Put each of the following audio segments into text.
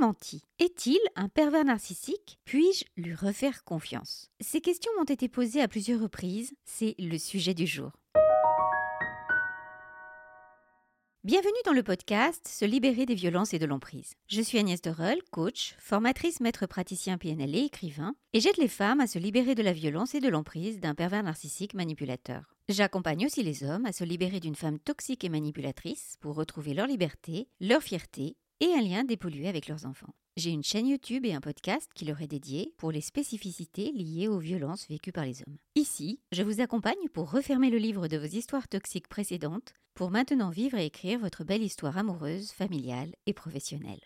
menti. Est-il un pervers narcissique? Puis-je lui refaire confiance? Ces questions m'ont été posées à plusieurs reprises. C'est le sujet du jour. Bienvenue dans le podcast Se libérer des violences et de l'emprise. Je suis Agnès Dorel, coach, formatrice maître praticien PNL et écrivain, et j'aide les femmes à se libérer de la violence et de l'emprise d'un pervers narcissique manipulateur. J'accompagne aussi les hommes à se libérer d'une femme toxique et manipulatrice pour retrouver leur liberté, leur fierté et un lien dépollué avec leurs enfants. J'ai une chaîne YouTube et un podcast qui leur est dédié pour les spécificités liées aux violences vécues par les hommes. Ici, je vous accompagne pour refermer le livre de vos histoires toxiques précédentes, pour maintenant vivre et écrire votre belle histoire amoureuse, familiale et professionnelle.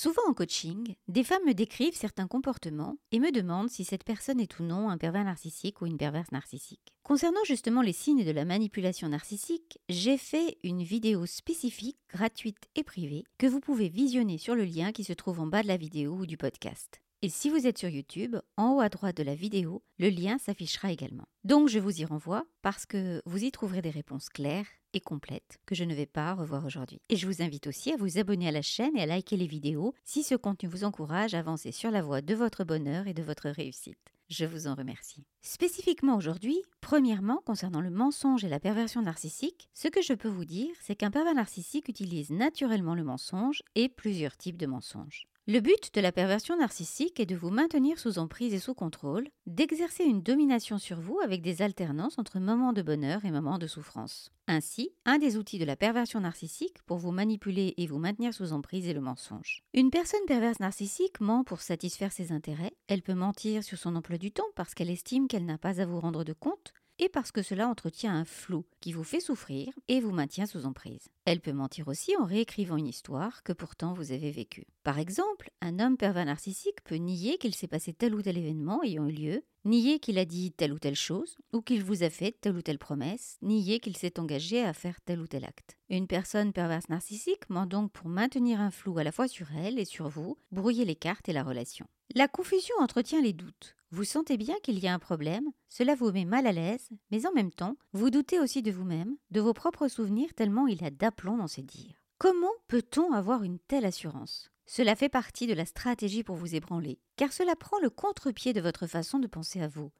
Souvent en coaching, des femmes me décrivent certains comportements et me demandent si cette personne est ou non un pervers narcissique ou une perverse narcissique. Concernant justement les signes de la manipulation narcissique, j'ai fait une vidéo spécifique, gratuite et privée, que vous pouvez visionner sur le lien qui se trouve en bas de la vidéo ou du podcast. Et si vous êtes sur YouTube, en haut à droite de la vidéo, le lien s'affichera également. Donc je vous y renvoie parce que vous y trouverez des réponses claires et complètes que je ne vais pas revoir aujourd'hui. Et je vous invite aussi à vous abonner à la chaîne et à liker les vidéos si ce contenu vous encourage à avancer sur la voie de votre bonheur et de votre réussite. Je vous en remercie. Spécifiquement aujourd'hui, premièrement, concernant le mensonge et la perversion narcissique, ce que je peux vous dire, c'est qu'un pervers narcissique utilise naturellement le mensonge et plusieurs types de mensonges. Le but de la perversion narcissique est de vous maintenir sous emprise et sous contrôle, d'exercer une domination sur vous avec des alternances entre moments de bonheur et moments de souffrance. Ainsi, un des outils de la perversion narcissique pour vous manipuler et vous maintenir sous emprise est le mensonge. Une personne perverse narcissique ment pour satisfaire ses intérêts, elle peut mentir sur son emploi du temps parce qu'elle estime qu'elle n'a pas à vous rendre de compte, et parce que cela entretient un flou qui vous fait souffrir et vous maintient sous emprise. Elle peut mentir aussi en réécrivant une histoire que pourtant vous avez vécue. Par exemple, un homme pervers narcissique peut nier qu'il s'est passé tel ou tel événement ayant eu lieu, nier qu'il a dit telle ou telle chose, ou qu'il vous a fait telle ou telle promesse, nier qu'il s'est engagé à faire tel ou tel acte. Une personne perverse narcissique ment donc pour maintenir un flou à la fois sur elle et sur vous, brouiller les cartes et la relation. La confusion entretient les doutes. Vous sentez bien qu'il y a un problème, cela vous met mal à l'aise, mais en même temps, vous doutez aussi de vous-même, de vos propres souvenirs tellement il y a d'aplomb dans ces dires. Comment peut-on avoir une telle assurance? Cela fait partie de la stratégie pour vous ébranler, car cela prend le contre-pied de votre façon de penser à vous.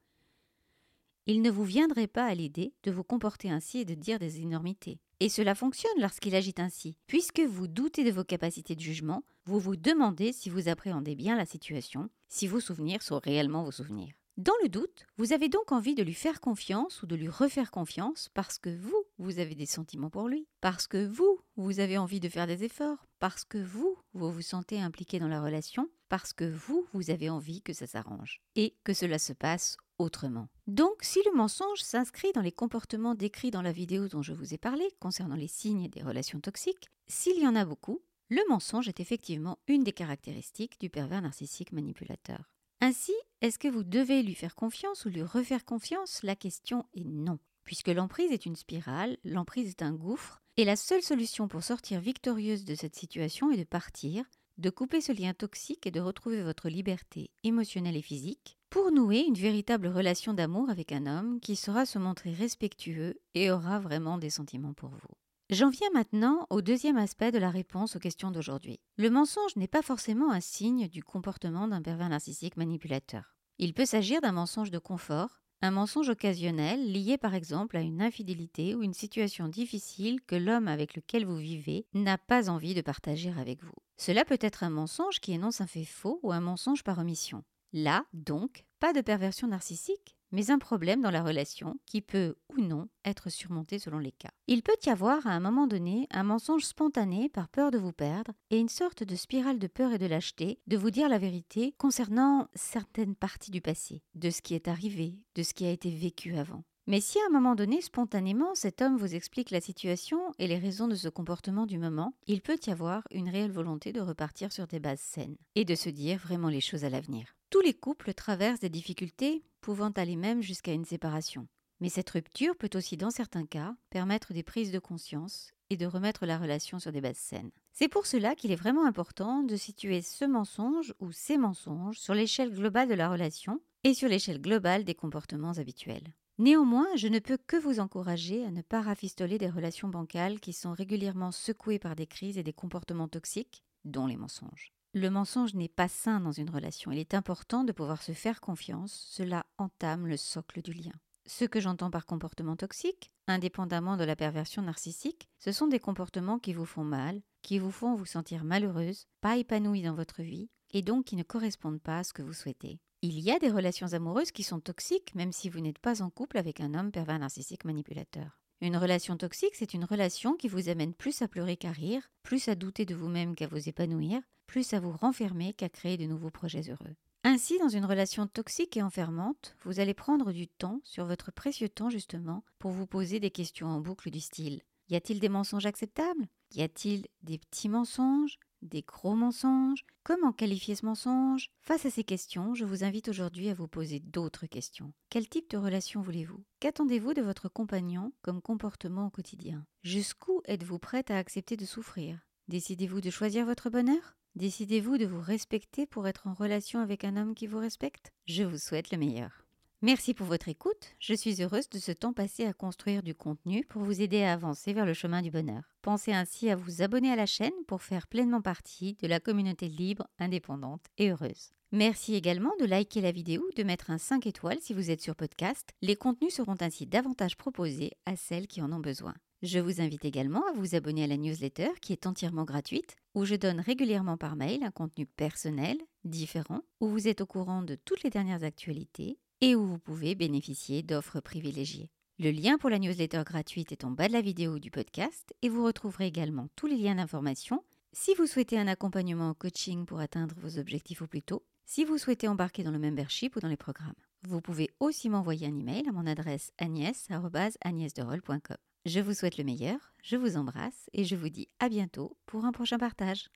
Il ne vous viendrait pas à l'idée de vous comporter ainsi et de dire des énormités. Et cela fonctionne lorsqu'il agit ainsi. Puisque vous doutez de vos capacités de jugement, vous vous demandez si vous appréhendez bien la situation, si vos souvenirs sont réellement vos souvenirs. Dans le doute, vous avez donc envie de lui faire confiance ou de lui refaire confiance parce que vous, vous avez des sentiments pour lui, parce que vous, vous avez envie de faire des efforts, parce que vous, vous vous sentez impliqué dans la relation, parce que vous, vous avez envie que ça s'arrange et que cela se passe autrement. Donc, si le mensonge s'inscrit dans les comportements décrits dans la vidéo dont je vous ai parlé concernant les signes des relations toxiques, s'il y en a beaucoup, le mensonge est effectivement une des caractéristiques du pervers narcissique manipulateur. Ainsi, est-ce que vous devez lui faire confiance ou lui refaire confiance? La question est non. Puisque l'emprise est une spirale, l'emprise est un gouffre, et la seule solution pour sortir victorieuse de cette situation est de partir, de couper ce lien toxique et de retrouver votre liberté émotionnelle et physique, pour nouer une véritable relation d'amour avec un homme qui saura se montrer respectueux et aura vraiment des sentiments pour vous. J'en viens maintenant au deuxième aspect de la réponse aux questions d'aujourd'hui. Le mensonge n'est pas forcément un signe du comportement d'un pervers narcissique manipulateur. Il peut s'agir d'un mensonge de confort, un mensonge occasionnel lié par exemple à une infidélité ou une situation difficile que l'homme avec lequel vous vivez n'a pas envie de partager avec vous. Cela peut être un mensonge qui énonce un fait faux ou un mensonge par omission. Là, donc, pas de perversion narcissique, mais un problème dans la relation qui peut ou non être surmonté selon les cas. Il peut y avoir à un moment donné un mensonge spontané par peur de vous perdre et une sorte de spirale de peur et de lâcheté de vous dire la vérité concernant certaines parties du passé, de ce qui est arrivé, de ce qui a été vécu avant. Mais si à un moment donné, spontanément, cet homme vous explique la situation et les raisons de ce comportement du moment, il peut y avoir une réelle volonté de repartir sur des bases saines et de se dire vraiment les choses à l'avenir. Tous les couples traversent des difficultés pouvant aller même jusqu'à une séparation. Mais cette rupture peut aussi, dans certains cas, permettre des prises de conscience et de remettre la relation sur des bases saines. C'est pour cela qu'il est vraiment important de situer ce mensonge ou ces mensonges sur l'échelle globale de la relation et sur l'échelle globale des comportements habituels. Néanmoins, je ne peux que vous encourager à ne pas rafistoler des relations bancales qui sont régulièrement secouées par des crises et des comportements toxiques, dont les mensonges. Le mensonge n'est pas sain dans une relation. Il est important de pouvoir se faire confiance. Cela entame le socle du lien. Ce que j'entends par comportement toxique, indépendamment de la perversion narcissique, ce sont des comportements qui vous font mal, qui vous font vous sentir malheureuse, pas épanouie dans votre vie, et donc qui ne correspondent pas à ce que vous souhaitez. Il y a des relations amoureuses qui sont toxiques même si vous n'êtes pas en couple avec un homme pervers narcissique manipulateur. Une relation toxique, c'est une relation qui vous amène plus à pleurer qu'à rire, plus à douter de vous-même qu'à vous épanouir, plus à vous renfermer qu'à créer de nouveaux projets heureux. Ainsi, dans une relation toxique et enfermante, vous allez prendre du temps, sur votre précieux temps justement, pour vous poser des questions en boucle du style. Y a-t-il des mensonges acceptables? Y a-t-il des petits mensonges? Des gros mensonges Comment qualifier ce mensonge? Face à ces questions, je vous invite aujourd'hui à vous poser d'autres questions. Quel type de relation voulez-vous? Qu'attendez-vous de votre compagnon comme comportement au quotidien? Jusqu'où êtes-vous prête à accepter de souffrir? Décidez-vous de choisir votre bonheur? Décidez-vous de vous respecter pour être en relation avec un homme qui vous respecte? Je vous souhaite le meilleur. Merci pour votre écoute. Je suis heureuse de ce temps passé à construire du contenu pour vous aider à avancer vers le chemin du bonheur. Pensez ainsi à vous abonner à la chaîne pour faire pleinement partie de la communauté libre, indépendante et heureuse. Merci également de liker la vidéo, de mettre un 5 étoiles si vous êtes sur podcast. Les contenus seront ainsi davantage proposés à celles qui en ont besoin. Je vous invite également à vous abonner à la newsletter qui est entièrement gratuite, où je donne régulièrement par mail un contenu personnel, différent, où vous êtes au courant de toutes les dernières actualités et où vous pouvez bénéficier d'offres privilégiées. Le lien pour la newsletter gratuite est en bas de la vidéo du podcast et vous retrouverez également tous les liens d'information si vous souhaitez un accompagnement en coaching pour atteindre vos objectifs au plus tôt, si vous souhaitez embarquer dans le membership ou dans les programmes. Vous pouvez aussi m'envoyer un email à mon adresse agnès.agnesderol.com. Je vous souhaite le meilleur, je vous embrasse et je vous dis à bientôt pour un prochain partage.